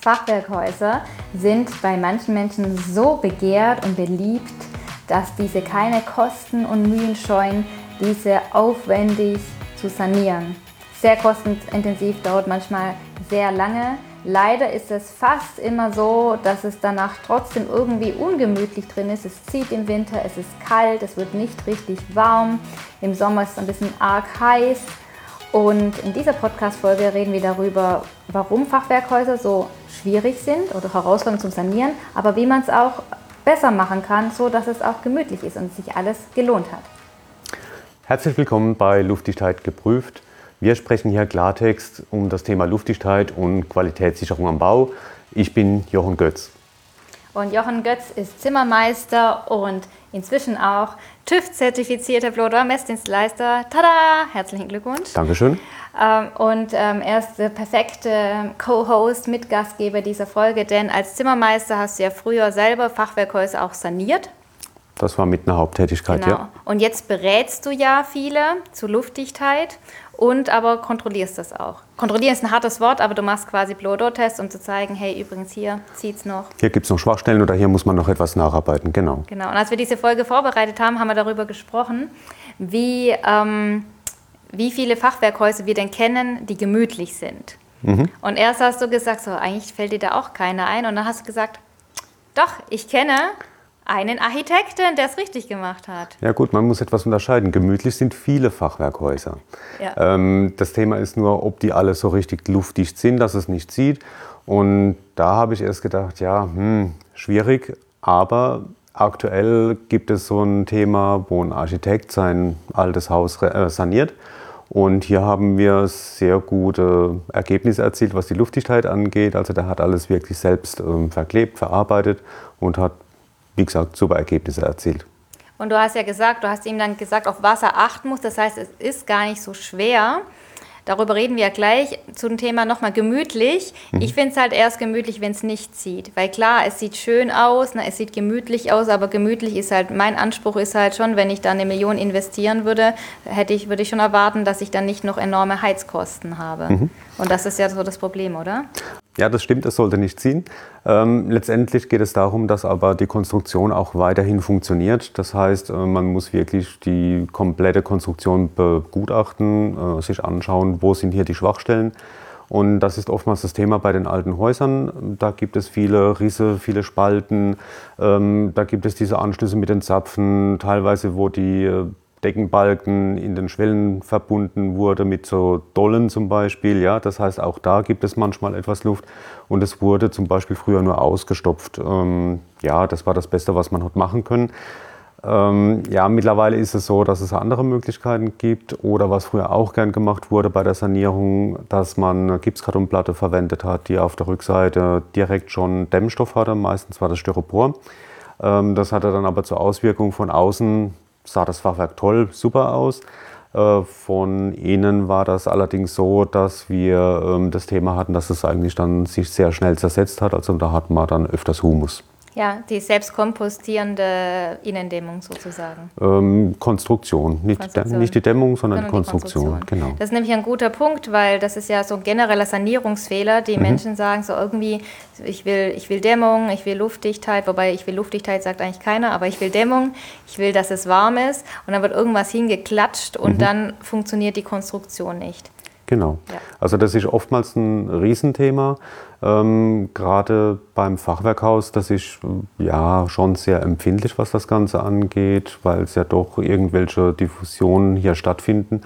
Fachwerkhäuser sind bei manchen Menschen so begehrt und beliebt, dass diese keine Kosten und Mühen scheuen, diese aufwendig zu sanieren. Sehr kostenintensiv, dauert manchmal sehr lange. Leider ist es fast immer so, dass es danach trotzdem irgendwie ungemütlich drin ist. Es zieht im Winter, es ist kalt, es wird nicht richtig warm. Im Sommer ist es ein bisschen arg heiß. Und in dieser Podcast-Folge reden wir darüber, warum Fachwerkhäuser so schwierig sind oder herausfordernd zum Sanieren, aber wie man es auch besser machen kann, so dass es auch gemütlich ist und sich alles gelohnt hat. Herzlich willkommen bei Luftdichtheit geprüft. Wir sprechen hier Klartext um das Thema Luftdichtheit und Qualitätssicherung am Bau. Ich bin Jochen Götz. Und Jochen Götz ist Zimmermeister und inzwischen auch TÜV-zertifizierter Bloder-Messdienstleister. Tada! Herzlichen Glückwunsch. Dankeschön. Ähm, und ähm, er ist der perfekte Co-Host, Mitgastgeber dieser Folge, denn als Zimmermeister hast du ja früher selber Fachwerkhäuser auch saniert. Das war mit einer Haupttätigkeit, genau. ja. Und jetzt berätst du ja viele zur Luftdichtheit und aber kontrollierst das auch. Kontrollieren ist ein hartes Wort, aber du machst quasi Blow-Door-Tests, um zu zeigen, hey, übrigens hier zieht es noch. Hier gibt es noch Schwachstellen oder hier muss man noch etwas nacharbeiten, genau. Genau, und als wir diese Folge vorbereitet haben, haben wir darüber gesprochen, wie, ähm, wie viele Fachwerkhäuser wir denn kennen, die gemütlich sind. Mhm. Und erst hast du gesagt, so, eigentlich fällt dir da auch keiner ein. Und dann hast du gesagt, doch, ich kenne einen Architekten, der es richtig gemacht hat. Ja gut, man muss etwas unterscheiden. Gemütlich sind viele Fachwerkhäuser. Ja. Ähm, das Thema ist nur, ob die alle so richtig luftdicht sind, dass es nicht zieht. Und da habe ich erst gedacht, ja, hm, schwierig. Aber aktuell gibt es so ein Thema, wo ein Architekt sein altes Haus äh, saniert. Und hier haben wir sehr gute Ergebnisse erzielt, was die Luftdichtheit angeht. Also der hat alles wirklich selbst ähm, verklebt, verarbeitet und hat wie gesagt, super Ergebnisse erzielt. Und du hast ja gesagt, du hast ihm dann gesagt, auf was er achten muss. Das heißt, es ist gar nicht so schwer. Darüber reden wir ja gleich zum Thema nochmal gemütlich. Mhm. Ich finde es halt erst gemütlich, wenn es nicht zieht. Weil klar, es sieht schön aus, na, es sieht gemütlich aus, aber gemütlich ist halt, mein Anspruch ist halt schon, wenn ich da eine Million investieren würde, hätte ich, würde ich schon erwarten, dass ich dann nicht noch enorme Heizkosten habe. Mhm. Und das ist ja so das Problem, oder? Ja, das stimmt, es sollte nicht ziehen. Ähm, letztendlich geht es darum, dass aber die Konstruktion auch weiterhin funktioniert. Das heißt, äh, man muss wirklich die komplette Konstruktion begutachten, äh, sich anschauen, wo sind hier die Schwachstellen. Und das ist oftmals das Thema bei den alten Häusern. Da gibt es viele Risse, viele Spalten. Ähm, da gibt es diese Anschlüsse mit den Zapfen, teilweise wo die äh, Deckenbalken in den Schwellen verbunden wurde mit so Dollen zum Beispiel. Ja, das heißt, auch da gibt es manchmal etwas Luft und es wurde zum Beispiel früher nur ausgestopft. Ähm, ja, das war das Beste, was man hat machen können. Ähm, ja, mittlerweile ist es so, dass es andere Möglichkeiten gibt oder was früher auch gern gemacht wurde bei der Sanierung, dass man eine Gipskartonplatte verwendet hat, die auf der Rückseite direkt schon Dämmstoff hatte. Meistens war das Styropor. Ähm, das hatte dann aber zur Auswirkung von außen sah das Fachwerk toll, super aus. Äh, von innen war das allerdings so, dass wir ähm, das Thema hatten, dass es eigentlich dann sich sehr schnell zersetzt hat. Also da hat man dann öfters Humus. Ja, die selbstkompostierende Innendämmung sozusagen. Ähm, Konstruktion. Nicht, Konstruktion. nicht, die Dämmung, sondern, sondern die, Konstruktion. Konstruktion. Genau. Das ist nämlich ein guter Punkt, weil das ist ja so ein genereller Sanierungsfehler. Die mhm. Menschen sagen so irgendwie, ich will, ich will Dämmung, ich will Luftdichtheit, wobei ich will Luftdichtheit sagt eigentlich keiner, aber ich will Dämmung, ich will, dass es warm ist und dann wird irgendwas hingeklatscht und mhm. dann funktioniert die Konstruktion nicht. Genau. Ja. Also das ist oftmals ein Riesenthema. Ähm, Gerade beim Fachwerkhaus, das ist ja schon sehr empfindlich, was das Ganze angeht, weil es ja doch irgendwelche Diffusionen hier stattfinden.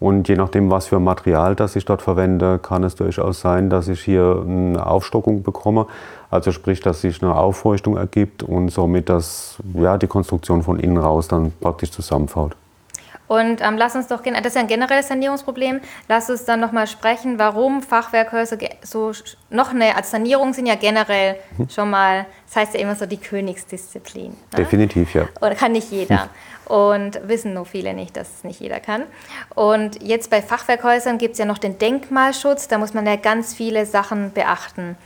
Und je nachdem, was für Material das ich dort verwende, kann es durchaus sein, dass ich hier eine Aufstockung bekomme. Also sprich, dass sich eine Auffeuchtung ergibt und somit das, ja, die Konstruktion von innen raus dann praktisch zusammenfällt. Und ähm, lass uns doch, das ist ja ein generelles Sanierungsproblem, lass uns dann nochmal sprechen, warum Fachwerkhäuser so noch eine, als Sanierung sind ja generell mhm. schon mal, das heißt ja immer so die Königsdisziplin. Ne? Definitiv, ja. Oder kann nicht jeder. Und wissen nur viele nicht, dass es nicht jeder kann. Und jetzt bei Fachwerkhäusern gibt es ja noch den Denkmalschutz, da muss man ja ganz viele Sachen beachten.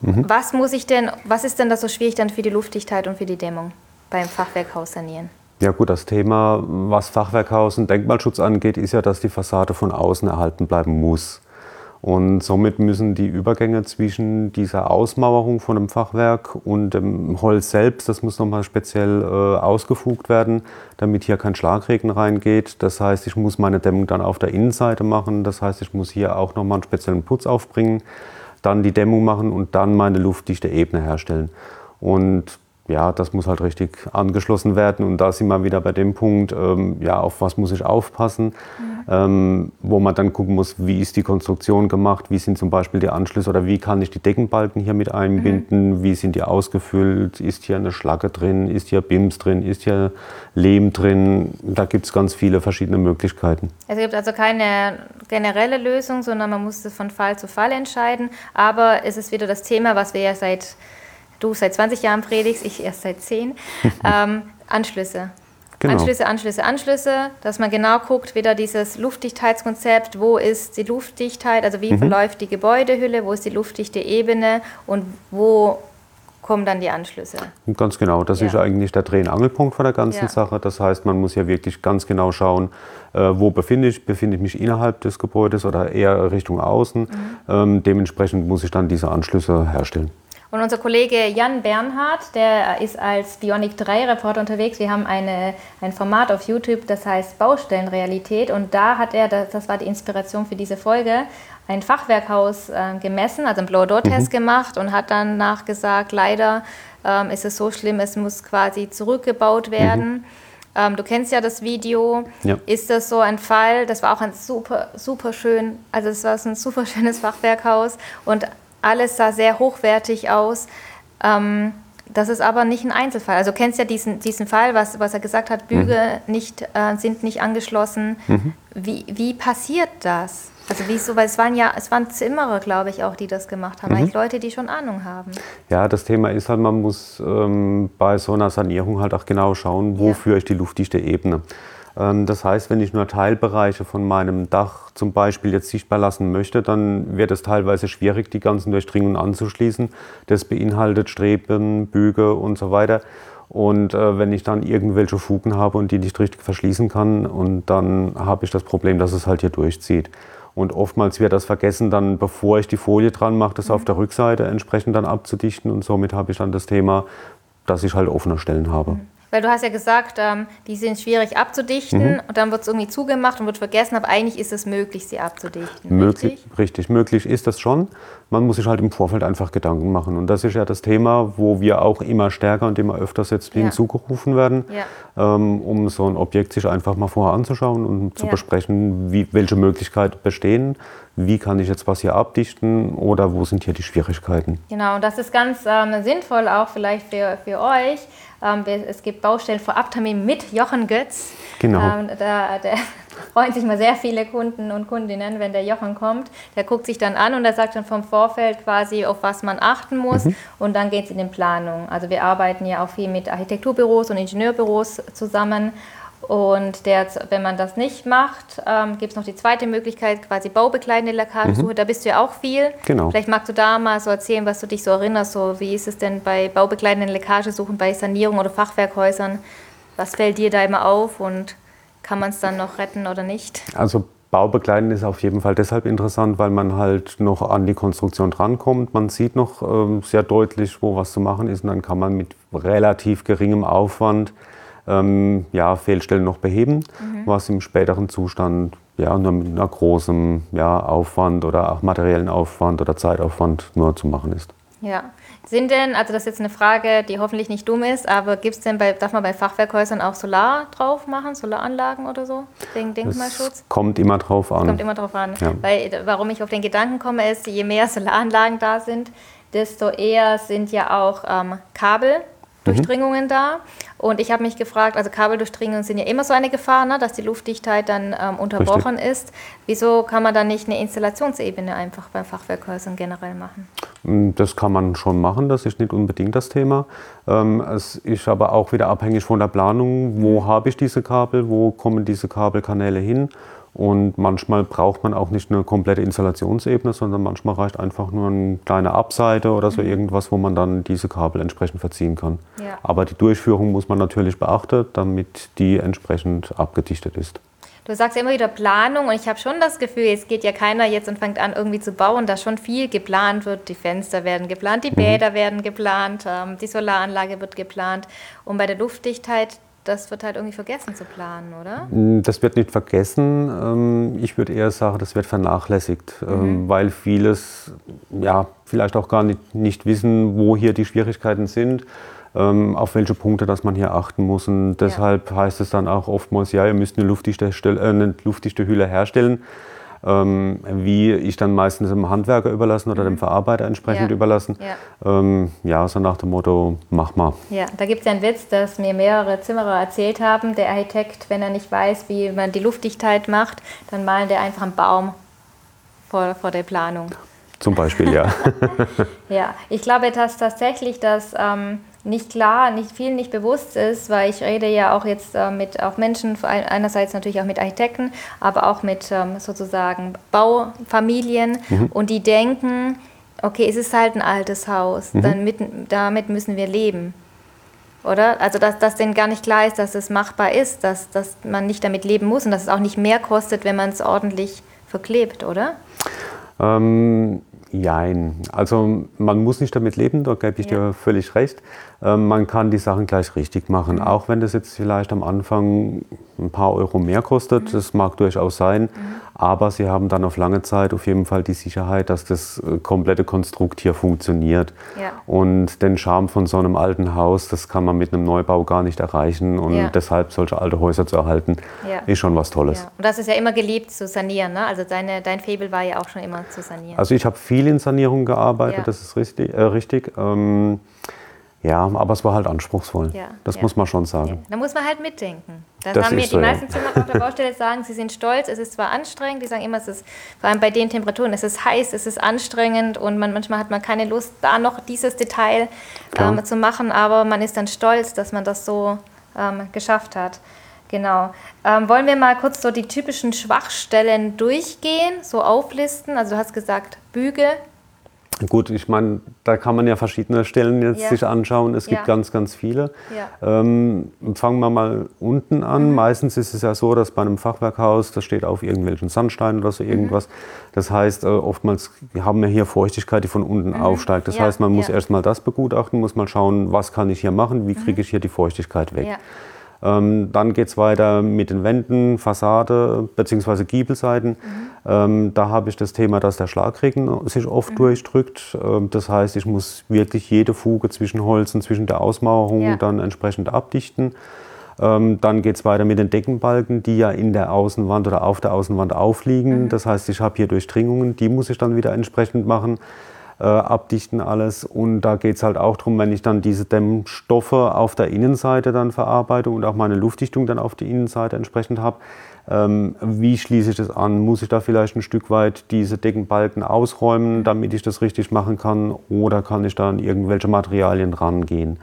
Mhm. Was muss ich denn, was ist denn da so schwierig dann für die Luftdichtheit und für die Dämmung beim Fachwerkhaus sanieren? Ja gut, das Thema, was Fachwerkhaus und Denkmalschutz angeht, ist ja, dass die Fassade von außen erhalten bleiben muss. Und somit müssen die Übergänge zwischen dieser Ausmauerung von dem Fachwerk und dem Holz selbst, das muss nochmal speziell äh, ausgefugt werden, damit hier kein Schlagregen reingeht. Das heißt, ich muss meine Dämmung dann auf der Innenseite machen. Das heißt, ich muss hier auch nochmal einen speziellen Putz aufbringen, dann die Dämmung machen und dann meine luftdichte Ebene herstellen. Und ja, das muss halt richtig angeschlossen werden. Und da sind wir wieder bei dem Punkt, ähm, ja, auf was muss ich aufpassen, ja. ähm, wo man dann gucken muss, wie ist die Konstruktion gemacht, wie sind zum Beispiel die Anschlüsse oder wie kann ich die Deckenbalken hier mit einbinden, mhm. wie sind die ausgefüllt, ist hier eine Schlacke drin, ist hier BIMS drin, ist hier Lehm drin. Da gibt es ganz viele verschiedene Möglichkeiten. Es gibt also keine generelle Lösung, sondern man muss es von Fall zu Fall entscheiden. Aber es ist wieder das Thema, was wir ja seit du seit 20 Jahren predigst, ich erst seit 10, ähm, Anschlüsse. Genau. Anschlüsse, Anschlüsse, Anschlüsse, dass man genau guckt, wieder dieses Luftdichtheitskonzept, wo ist die Luftdichtheit, also wie mhm. verläuft die Gebäudehülle, wo ist die luftdichte Ebene und wo kommen dann die Anschlüsse. Ganz genau, das ja. ist eigentlich der Dreh- und Angelpunkt von der ganzen ja. Sache. Das heißt, man muss ja wirklich ganz genau schauen, äh, wo befinde ich, befinde ich mich innerhalb des Gebäudes oder eher Richtung außen. Mhm. Ähm, dementsprechend muss ich dann diese Anschlüsse herstellen. Und unser Kollege Jan Bernhard, der ist als Bionic 3 Reporter unterwegs. Wir haben eine, ein Format auf YouTube, das heißt Baustellenrealität. Und da hat er, das war die Inspiration für diese Folge, ein Fachwerkhaus äh, gemessen, also einen Blow-Door-Test mhm. gemacht und hat dann nachgesagt, leider ähm, ist es so schlimm, es muss quasi zurückgebaut werden. Mhm. Ähm, du kennst ja das Video. Ja. Ist das so ein Fall? Das war auch ein super, super schön, also es war ein super schönes Fachwerkhaus und alles sah sehr hochwertig aus. Ähm, das ist aber nicht ein Einzelfall. Also du kennst ja diesen, diesen Fall, was, was er gesagt hat, Büge mhm. nicht, äh, sind nicht angeschlossen. Mhm. Wie, wie passiert das? Also wieso? Weil es waren ja, es waren Zimmerer, glaube ich, auch, die das gemacht haben. Mhm. Eigentlich Leute, die schon Ahnung haben. Ja, das Thema ist halt, man muss ähm, bei so einer Sanierung halt auch genau schauen, wofür ja. ich die luftdichte Ebene. Ähm, das heißt, wenn ich nur Teilbereiche von meinem Dach zum Beispiel jetzt sichtbar lassen möchte, dann wird es teilweise schwierig, die ganzen Durchdringungen anzuschließen. Das beinhaltet Streben, Büge und so weiter. Und äh, wenn ich dann irgendwelche Fugen habe und die nicht richtig verschließen kann, und dann habe ich das Problem, dass es halt hier durchzieht. Und oftmals wird das vergessen, dann bevor ich die Folie dran mache, das auf der Rückseite entsprechend dann abzudichten. Und somit habe ich dann das Thema, dass ich halt offene Stellen habe. Mhm. Weil du hast ja gesagt, ähm, die sind schwierig abzudichten mhm. und dann wird es irgendwie zugemacht und wird vergessen, aber eigentlich ist es möglich, sie abzudichten. Möglich, richtig? richtig, möglich ist das schon. Man muss sich halt im Vorfeld einfach Gedanken machen. Und das ist ja das Thema, wo wir auch immer stärker und immer öfters jetzt ja. hinzugerufen werden, ja. ähm, um so ein Objekt sich einfach mal vorher anzuschauen und zu ja. besprechen, wie, welche Möglichkeiten bestehen, wie kann ich jetzt was hier abdichten oder wo sind hier die Schwierigkeiten. Genau, und das ist ganz ähm, sinnvoll auch vielleicht für, für euch es gibt Baustellen vor Abtermin mit Jochen Götz. Genau. Ähm, da, da freuen sich mal sehr viele Kunden und Kundinnen, wenn der Jochen kommt. Der guckt sich dann an und er sagt dann vom Vorfeld quasi, auf was man achten muss. Mhm. Und dann geht es in die Planung. Also wir arbeiten ja auch viel mit Architekturbüros und Ingenieurbüros zusammen. Und der, wenn man das nicht macht, ähm, gibt es noch die zweite Möglichkeit, quasi baubegleitende Leckagesuche. Mhm. Da bist du ja auch viel. Genau. Vielleicht magst du da mal so erzählen, was du dich so erinnerst. So, wie ist es denn bei baubegleitenden Leckagesuchen, bei Sanierung oder Fachwerkhäusern? Was fällt dir da immer auf und kann man es dann noch retten oder nicht? Also Baubegleitend ist auf jeden Fall deshalb interessant, weil man halt noch an die Konstruktion drankommt. Man sieht noch ähm, sehr deutlich, wo was zu machen ist und dann kann man mit relativ geringem Aufwand ähm, ja, Fehlstellen noch beheben, mhm. was im späteren Zustand ja, nur mit einer großen ja, Aufwand oder auch materiellen Aufwand oder Zeitaufwand nur zu machen ist. Ja. Sind denn, also das ist jetzt eine Frage, die hoffentlich nicht dumm ist, aber gibt's denn bei, darf man bei Fachwerkhäusern auch Solar drauf machen, Solaranlagen oder so, wegen Denkmalschutz? Das kommt immer drauf an. Kommt immer drauf an. Ja. Weil, warum ich auf den Gedanken komme, ist, je mehr Solaranlagen da sind, desto eher sind ja auch ähm, Kabel Durchdringungen mhm. da. Und ich habe mich gefragt, also Kabeldurchdringungen sind ja immer so eine Gefahr, ne, dass die Luftdichtheit dann ähm, unterbrochen Richtig. ist. Wieso kann man dann nicht eine Installationsebene einfach beim Fachwerkhäusern generell machen? Mm, das kann man schon machen, das ist nicht unbedingt das Thema. Ähm, es ist aber auch wieder abhängig von der Planung, wo mhm. habe ich diese Kabel, wo kommen diese Kabelkanäle hin und manchmal braucht man auch nicht eine komplette Installationsebene, sondern manchmal reicht einfach nur eine kleine Abseite oder so mhm. irgendwas, wo man dann diese Kabel entsprechend verziehen kann. Ja. Aber die Durchführung muss man natürlich beachten, damit die entsprechend abgedichtet ist. Du sagst ja immer wieder Planung und ich habe schon das Gefühl, es geht ja keiner jetzt und fängt an irgendwie zu bauen, dass schon viel geplant wird. Die Fenster werden geplant, die mhm. Bäder werden geplant, ähm, die Solaranlage wird geplant. Und bei der Luftdichtheit, das wird halt irgendwie vergessen zu planen, oder? Mm, das wird nicht vergessen. Ähm, ich würde eher sagen, das wird vernachlässigt, ähm, mhm. weil vieles ja, vielleicht auch gar nicht, nicht wissen, wo hier die Schwierigkeiten sind ähm, auf welche Punkte dass man hier achten muss. Und deshalb ja. heißt es dann auch oftmals, ja, ihr müsst eine luftdichte, äh, eine luftdichte Hülle herstellen. Ähm, wie ich dann meistens dem Handwerker überlassen oder mhm. dem Verarbeiter entsprechend ja. überlassen. Ja. Ähm, ja, so nach dem Motto, mach mal. Ja, da gibt es ja einen Witz, dass mir mehrere Zimmerer erzählt haben, der Architekt, wenn er nicht weiß, wie man die Luftdichtheit macht, dann malen der einfach einen Baum vor, vor der Planung. Zum Beispiel, ja. ja, ich glaube dass tatsächlich, dass ähm, nicht klar, nicht viel nicht bewusst ist, weil ich rede ja auch jetzt äh, mit auch Menschen, einerseits natürlich auch mit Architekten, aber auch mit ähm, sozusagen Baufamilien mhm. und die denken, okay, es ist halt ein altes Haus, mhm. dann mit, damit müssen wir leben. Oder? Also, dass, dass denen gar nicht klar ist, dass es machbar ist, dass, dass man nicht damit leben muss und dass es auch nicht mehr kostet, wenn man es ordentlich verklebt, oder? Ähm, Jein. Also man muss nicht damit leben, da gebe ich ja. dir völlig recht. Ähm, man kann die Sachen gleich richtig machen, mhm. auch wenn das jetzt vielleicht am Anfang ein paar Euro mehr kostet. Mhm. Das mag durchaus sein, mhm. aber sie haben dann auf lange Zeit auf jeden Fall die Sicherheit, dass das äh, komplette Konstrukt hier funktioniert. Ja. Und den Charme von so einem alten Haus, das kann man mit einem Neubau gar nicht erreichen. Und ja. deshalb solche alte Häuser zu erhalten, ist schon was Tolles. Und das ist ja immer geliebt zu sanieren. Ne? Also deine, dein Faible war ja auch schon immer zu sanieren. Also ich habe viel in Sanierung gearbeitet, das ist richtig. Äh, richtig. Ähm, ja, aber es war halt anspruchsvoll. Ja, das ja. muss man schon sagen. Ja. Da muss man halt mitdenken. Das, das haben mir die so, meisten Zimmer auf der Baustelle sagen, sie sind stolz, es ist zwar anstrengend, die sagen immer, es ist, vor allem bei den Temperaturen, es ist heiß, es ist anstrengend und man, manchmal hat man keine Lust, da noch dieses Detail ähm, zu machen, aber man ist dann stolz, dass man das so ähm, geschafft hat. Genau. Ähm, wollen wir mal kurz so die typischen Schwachstellen durchgehen, so auflisten? Also du hast gesagt, Büge, Gut, ich meine, da kann man ja verschiedene Stellen jetzt ja. sich anschauen. Es gibt ja. ganz, ganz viele. Ja. Ähm, fangen wir mal unten an. Mhm. Meistens ist es ja so, dass bei einem Fachwerkhaus, das steht auf irgendwelchen Sandsteinen oder so mhm. irgendwas. Mhm. Das heißt, äh, oftmals haben wir hier Feuchtigkeit, die von unten mhm. aufsteigt. Das heißt, man muss erstmal das begutachten, muss mal schauen, was kann ich hier machen, wie mhm. kriege ich hier die Feuchtigkeit weg. Ähm, dann geht es weiter mit den Wänden, Fassade bzw. Giebelseiten. Mhm. Ähm, da habe ich das Thema, dass der Schlagregen sich oft mhm. durchdrückt. Ähm, das heißt, ich muss wirklich jede Fuge zwischen Holzen, zwischen der Ausmauerung ja. dann entsprechend abdichten. Ähm, dann geht es weiter mit den Deckenbalken, die ja in der Außenwand oder auf der Außenwand aufliegen. Mhm. Das heißt, ich habe hier Durchdringungen, die muss ich dann wieder entsprechend machen äh, abdichten alles. Und da geht es halt auch darum, wenn ich dann diese Dämmstoffe auf der Innenseite dann verarbeite und auch meine Luftdichtung dann auf die Innenseite entsprechend habe, ähm, wie schließe ich das an? Muss ich da vielleicht ein Stück weit diese Deckenbalken ausräumen, damit ich das richtig machen kann? Oder kann ich da an irgendwelche Materialien rangehen?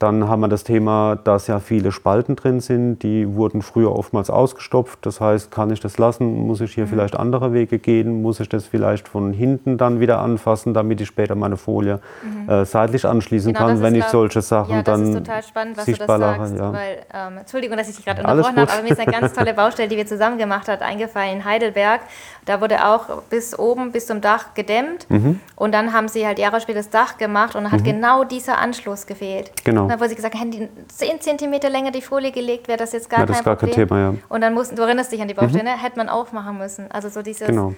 Dann haben wir das Thema, dass ja viele Spalten drin sind. Die wurden früher oftmals ausgestopft. Das heißt, kann ich das lassen? Muss ich hier mhm. vielleicht andere Wege gehen? Muss ich das vielleicht von hinten dann wieder anfassen, damit ich später meine Folie mhm. äh, seitlich anschließen genau, kann, wenn ich solche Sachen ja, dann das ist total spannend, was du das sagst, ja. weil, ähm, Entschuldigung, dass ich dich gerade unterbrochen habe, aber mir ist eine ganz tolle Baustelle, die wir zusammen gemacht haben, eingefallen in Heidelberg. Da wurde auch bis oben, bis zum Dach gedämmt mhm. und dann haben sie halt Jahre später das Dach gemacht und dann hat mhm. genau dieser Anschluss gefehlt. Genau. Dann wurde sie gesagt, hätten die 10 cm länger die Folie gelegt, wäre das jetzt gar ja, kein das gar Problem. Kein Thema, ja. Und dann mussten, du erinnerst dich an die Baustelle, mhm. hätte man aufmachen müssen. Also so dieses... Genau.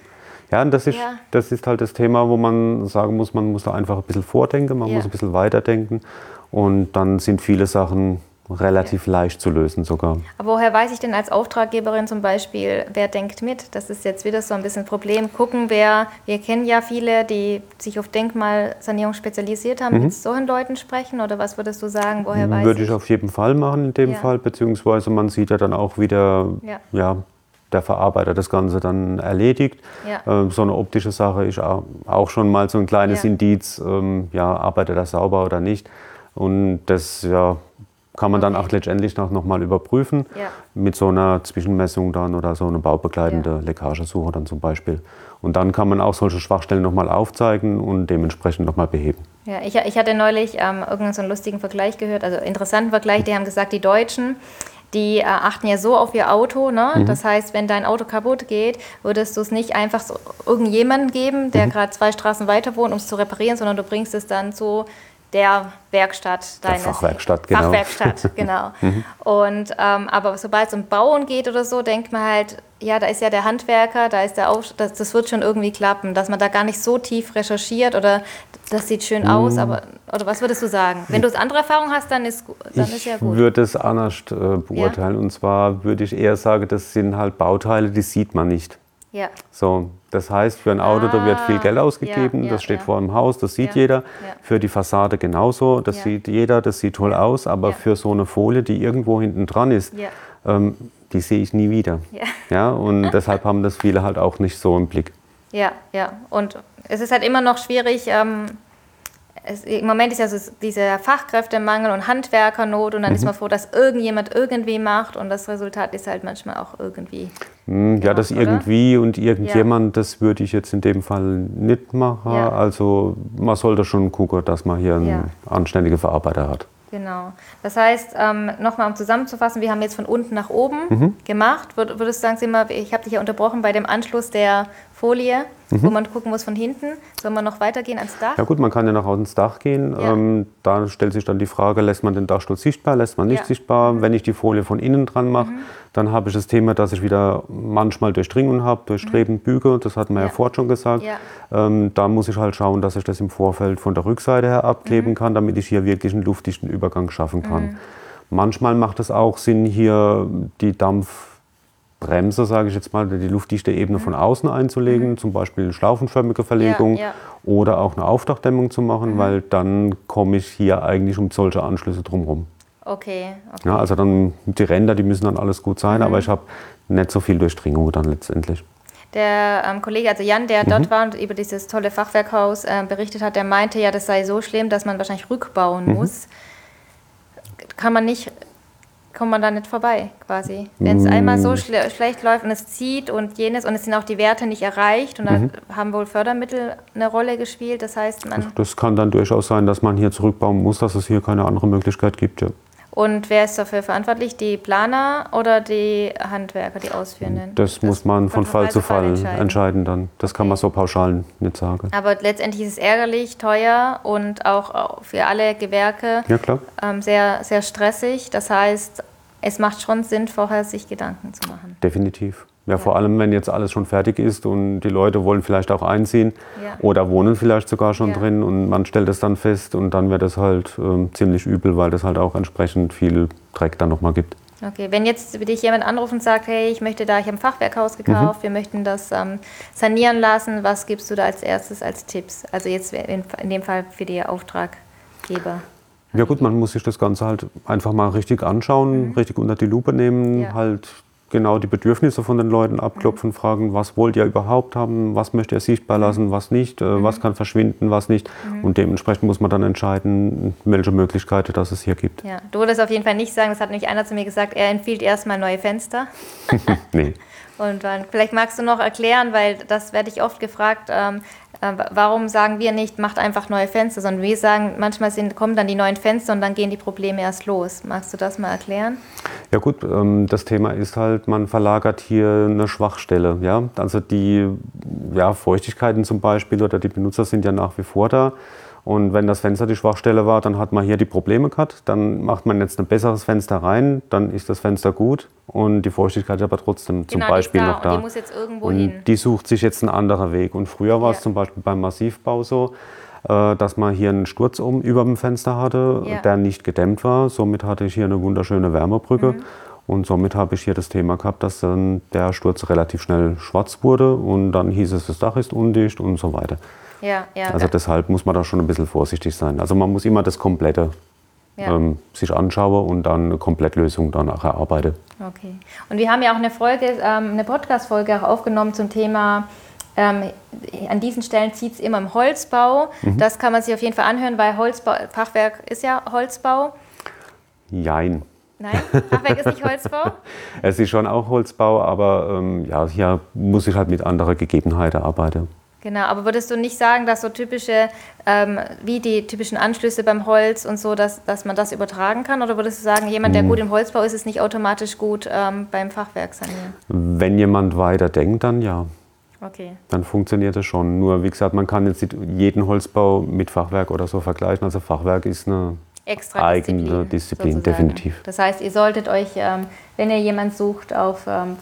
Ja, und das ist, ja. das ist halt das Thema, wo man sagen muss, man muss da einfach ein bisschen vordenken, man ja. muss ein bisschen weiterdenken. Und dann sind viele Sachen relativ ja. leicht zu lösen sogar. Aber woher weiß ich denn als Auftraggeberin zum Beispiel, wer denkt mit? Das ist jetzt wieder so ein bisschen ein Problem. Gucken, wer, wir kennen ja viele, die sich auf Denkmalsanierung spezialisiert haben, mhm. mit solchen Leuten sprechen oder was würdest du sagen, woher weiß Würde ich? auf jeden Fall machen in dem ja. Fall, beziehungsweise man sieht ja dann auch wieder, ja, ja der Verarbeiter das Ganze dann erledigt. Ja. Ähm, so eine optische Sache ist auch schon mal so ein kleines Indiz, ähm, ja, arbeitet er sauber oder nicht. Und das ja, kann man okay. dann auch letztendlich noch, noch mal überprüfen ja. mit so einer Zwischenmessung dann oder so eine baubegleitende ja. Leckagesuche dann zum Beispiel. Und dann kann man auch solche Schwachstellen noch mal aufzeigen und dementsprechend noch mal beheben. Ja, ich, ich hatte neulich ähm, irgendeinen so einen lustigen Vergleich gehört, also interessanten Vergleich, die haben gesagt, die Deutschen, die äh, achten ja so auf ihr Auto. Ne? Mhm. Das heißt, wenn dein Auto kaputt geht, würdest du es nicht einfach so irgendjemandem geben, der mhm. gerade zwei Straßen weiter wohnt, um es zu reparieren, sondern du bringst es dann zu der Werkstatt deines der Fachwerkstatt, genau. Fachwerkstatt, genau. mhm. Und ähm, aber sobald es um Bauen geht oder so, denkt man halt, ja, da ist ja der Handwerker, da ist der Auf das, das wird schon irgendwie klappen, dass man da gar nicht so tief recherchiert oder das sieht schön aus, mhm. aber oder was würdest du sagen? Wenn du andere Erfahrung hast, dann ist dann ich ist ja gut. Ich würde es anders äh, beurteilen ja? und zwar würde ich eher sagen, das sind halt Bauteile, die sieht man nicht. Ja. So, das heißt, für ein Auto, ah, da wird viel Geld ah, ausgegeben, ja, ja, das steht ja. vor dem Haus, das sieht jeder. Für die Fassade genauso, das sieht jeder, das sieht toll aus, aber für so eine Folie, die irgendwo hinten dran ist, ähm, die sehe ich nie wieder. Ja. und deshalb haben das viele halt auch nicht so im Blick. Ja, ja. Und es ist halt immer noch schwierig, ähm, es, im Moment ist ja so dieser Fachkräftemangel und Handwerkernot und dann mhm. ist man froh, dass irgendjemand irgendwie macht und das Resultat ist halt manchmal auch irgendwie. Mhm, ja, das irgendwie und irgendjemand, ja. das würde ich jetzt in dem Fall nicht machen. Ja. Also man sollte schon gucken, dass man hier einen ja. anständigen Verarbeiter hat. Genau. Das heißt, ähm, nochmal um zusammenzufassen, wir haben jetzt von unten nach oben mhm. gemacht. Würdest du sagen, ich habe dich ja unterbrochen bei dem Anschluss der Folie, mhm. wo man gucken muss von hinten. Soll man noch weitergehen ans Dach? Ja gut, man kann ja nach außen ins Dach gehen. Ja. Ähm, da stellt sich dann die Frage, lässt man den Dachstuhl sichtbar, lässt man nicht ja. sichtbar. Wenn ich die Folie von innen dran mache, mhm. dann habe ich das Thema, dass ich wieder manchmal Durchdringung habe, durchstreben, mhm. büge. Das hat man ja, ja vorher schon gesagt. Ähm, da muss ich halt schauen, dass ich das im Vorfeld von der Rückseite her abkleben mhm. kann, damit ich hier wirklich einen luftdichten Übergang schaffen kann. Mhm. Manchmal macht es auch Sinn, hier die Dampf Bremse, sage ich jetzt mal, die luftdichte Ebene von außen einzulegen, mhm. zum Beispiel eine schlaufenförmige Verlegung ja, ja. oder auch eine Aufdachdämmung zu machen, mhm. weil dann komme ich hier eigentlich um solche Anschlüsse drumherum. Okay. okay. Ja, also dann die Ränder, die müssen dann alles gut sein, mhm. aber ich habe nicht so viel Durchdringung dann letztendlich. Der ähm, Kollege, also Jan, der dort mhm. war und über dieses tolle Fachwerkhaus äh, berichtet hat, der meinte ja, das sei so schlimm, dass man wahrscheinlich rückbauen mhm. muss. Kann man nicht kommt man da nicht vorbei, quasi. Wenn es einmal so schle schlecht läuft und es zieht und jenes und es sind auch die Werte nicht erreicht und dann mhm. haben wohl Fördermittel eine Rolle gespielt. Das heißt, man. Das kann dann durchaus sein, dass man hier zurückbauen muss, dass es hier keine andere Möglichkeit gibt, ja. Und wer ist dafür verantwortlich? Die Planer oder die Handwerker, die Ausführenden? Das, das muss man von, Fall zu Fall, entscheiden. entscheiden. dann. Das kann man so pauschal nicht sagen. Aber letztendlich ist es ärgerlich, teuer und auch für alle Gewerke ja. Ähm, sehr, sehr stressig. Das heißt, es macht schon Sinn, vorher sich Gedanken zu machen. Definitiv. Ja, vor allem, wenn jetzt alles schon fertig ist und die Leute wollen vielleicht auch einziehen ja. oder wohnen vielleicht sogar schon ja. drin und man stellt es dann fest und dann wird es halt äh, ziemlich übel, weil das halt auch entsprechend viel Dreck dann nochmal gibt. Okay, wenn jetzt dich jemand anruft und sagt, hey, ich möchte da, ich habe ein Fachwerkhaus gekauft, mhm. wir möchten das ähm, sanieren lassen, was gibst du da als erstes als Tipps? Also jetzt in, in dem Fall für die Auftraggeber. Ja gut, man muss sich das Ganze halt einfach mal richtig anschauen, mhm. richtig unter die Lupe nehmen, ja. halt genau die Bedürfnisse von den Leuten abklopfen, mhm. fragen, was wollt ihr überhaupt haben, was möchte ihr sichtbar lassen, was nicht, äh, mhm. was kann verschwinden, was nicht. Mhm. Und dementsprechend muss man dann entscheiden, welche Möglichkeiten das es hier gibt. Ja, du würdest auf jeden Fall nicht sagen, das hat nämlich einer zu mir gesagt, er empfiehlt erstmal neue Fenster. nee. Und dann, vielleicht magst du noch erklären, weil das werde ich oft gefragt, ähm, äh, warum sagen wir nicht, macht einfach neue Fenster, sondern wir sagen, manchmal sind, kommen dann die neuen Fenster und dann gehen die Probleme erst los. Magst du das mal erklären? Ja gut, ähm, das Thema ist halt, man verlagert hier eine Schwachstelle. Ja? Also die ja, Feuchtigkeiten zum Beispiel oder die Benutzer sind ja nach wie vor da. Und wenn das Fenster die Schwachstelle war, dann hat man hier die Probleme gehabt. Dann macht man jetzt ein besseres Fenster rein, dann ist das Fenster gut und die Feuchtigkeit ist aber trotzdem genau, zum Beispiel da, noch da. Und die muss jetzt irgendwo und hin. die sucht sich jetzt einen anderen Weg. Und früher war ja. es zum Beispiel beim Massivbau so, äh, dass man hier einen Sturz um über dem Fenster hatte, ja. der nicht gedämmt war. Somit hatte ich hier eine wunderschöne Wärmebrücke. Mhm. Und somit habe ich hier das Thema gehabt, dass dann der Sturz relativ schnell schwarz wurde und dann hieß es, das Dach ist undicht und so weiter. Ja, ja. Also deshalb muss man da schon ein bisschen vorsichtig sein. Also man muss immer das Komplette ja. ähm, sich anschauen und dann eine Komplettlösung danach erarbeiten. Okay. Und wir haben ja auch eine Folge, ähm, eine Podcast-Folge aufgenommen zum Thema ähm, an diesen Stellen zieht es immer im Holzbau. Mhm. Das kann man sich auf jeden Fall anhören, weil Holzbau, Fachwerk ist ja Holzbau. Jein. Nein, Fachwerk ist nicht Holzbau? es ist schon auch Holzbau, aber ähm, ja, hier muss ich halt mit anderen Gegebenheiten arbeiten. Genau, aber würdest du nicht sagen, dass so typische, ähm, wie die typischen Anschlüsse beim Holz und so, dass, dass man das übertragen kann? Oder würdest du sagen, jemand, der hm. gut im Holzbau ist, ist nicht automatisch gut ähm, beim Fachwerk sanieren? Wenn jemand weiter denkt, dann ja. Okay. Dann funktioniert es schon. Nur, wie gesagt, man kann jetzt nicht jeden Holzbau mit Fachwerk oder so vergleichen. Also Fachwerk ist eine Extra eigene Disziplin, Disziplin definitiv. Das heißt, ihr solltet euch, ähm, wenn ihr jemanden sucht, auf ähm,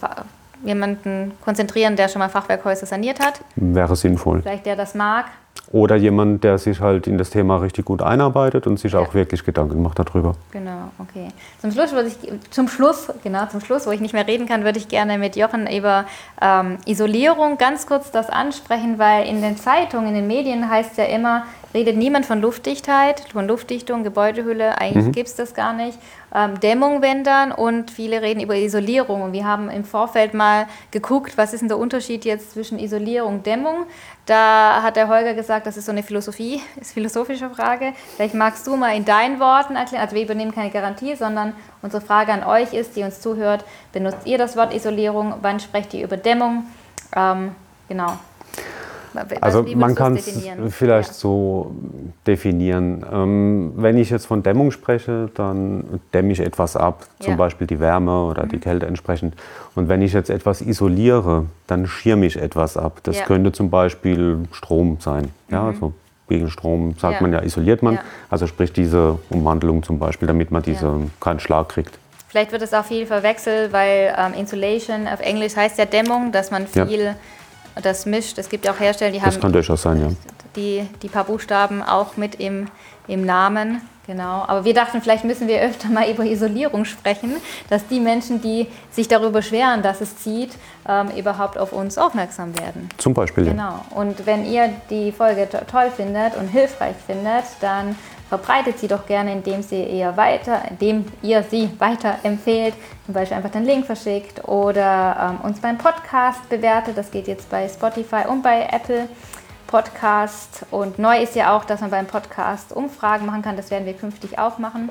jemanden konzentrieren, der schon mal Fachwerkhäuser saniert hat. Wäre sinnvoll. Vielleicht der das mag. Oder jemand, der sich halt in das Thema richtig gut einarbeitet und sich ja. auch wirklich Gedanken macht darüber. Genau, okay. Zum Schluss, würde ich, zum Schluss, genau, zum Schluss, wo ich nicht mehr reden kann, würde ich gerne mit Jochen über ähm, Isolierung ganz kurz das ansprechen, weil in den Zeitungen, in den Medien heißt es ja immer, redet niemand von Luftdichtheit, von Luftdichtung, Gebäudehülle, eigentlich mhm. gibt es das gar nicht. Ähm, Dämmung, wenn dann, und viele reden über Isolierung. Und wir haben im Vorfeld mal geguckt, was ist denn der Unterschied jetzt zwischen Isolierung und Dämmung. Da hat der Holger gesagt, das ist so eine Philosophie, ist philosophische Frage. Vielleicht magst du mal in deinen Worten erklären, also wir übernehmen keine Garantie, sondern unsere Frage an euch ist, die uns zuhört, benutzt ihr das Wort Isolierung? Wann sprecht ihr über Dämmung? Ähm, genau. Also man kann es vielleicht ja. so definieren. Ähm, wenn ich jetzt von Dämmung spreche, dann dämme ich etwas ab, zum ja. Beispiel die Wärme oder mhm. die Kälte entsprechend. Und wenn ich jetzt etwas isoliere, dann schirme ich etwas ab. Das ja. könnte zum Beispiel Strom sein. Ja, mhm. also gegen Strom sagt man ja, isoliert man. Also sprich diese Umwandlung zum Beispiel, damit man diese keinen Schlag kriegt. Vielleicht wird es auch viel verwechselt, weil ähm, Insulation auf Englisch heißt ja Dämmung, dass man viel das mischt. Es gibt ja auch Hersteller, die das haben. Das kann durchaus sein, ja. Die, die paar Buchstaben auch mit im, im Namen. Genau. Aber wir dachten, vielleicht müssen wir öfter mal über Isolierung sprechen, dass die Menschen, die sich darüber beschweren, dass es zieht, ähm, überhaupt auf uns aufmerksam werden. Zum Beispiel. Genau. Und wenn ihr die Folge toll findet und hilfreich findet, dann verbreitet sie doch gerne, indem sie ihr weiter, indem ihr sie weiter empfehlt, zum Beispiel einfach den Link verschickt oder ähm, uns beim Podcast bewertet. Das geht jetzt bei Spotify und bei Apple Podcast. Und neu ist ja auch, dass man beim Podcast Umfragen machen kann. Das werden wir künftig auch machen.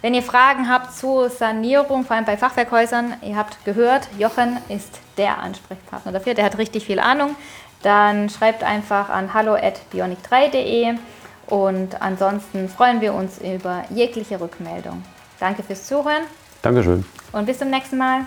Wenn ihr Fragen habt zur Sanierung, vor allem bei Fachwerkhäusern, ihr habt gehört, Jochen ist der Ansprechpartner dafür. Der hat richtig viel Ahnung. Dann schreibt einfach an hallo@bionic3.de und ansonsten freuen wir uns über jegliche Rückmeldung. Danke fürs Zuhören. Dankeschön. Und bis zum nächsten Mal.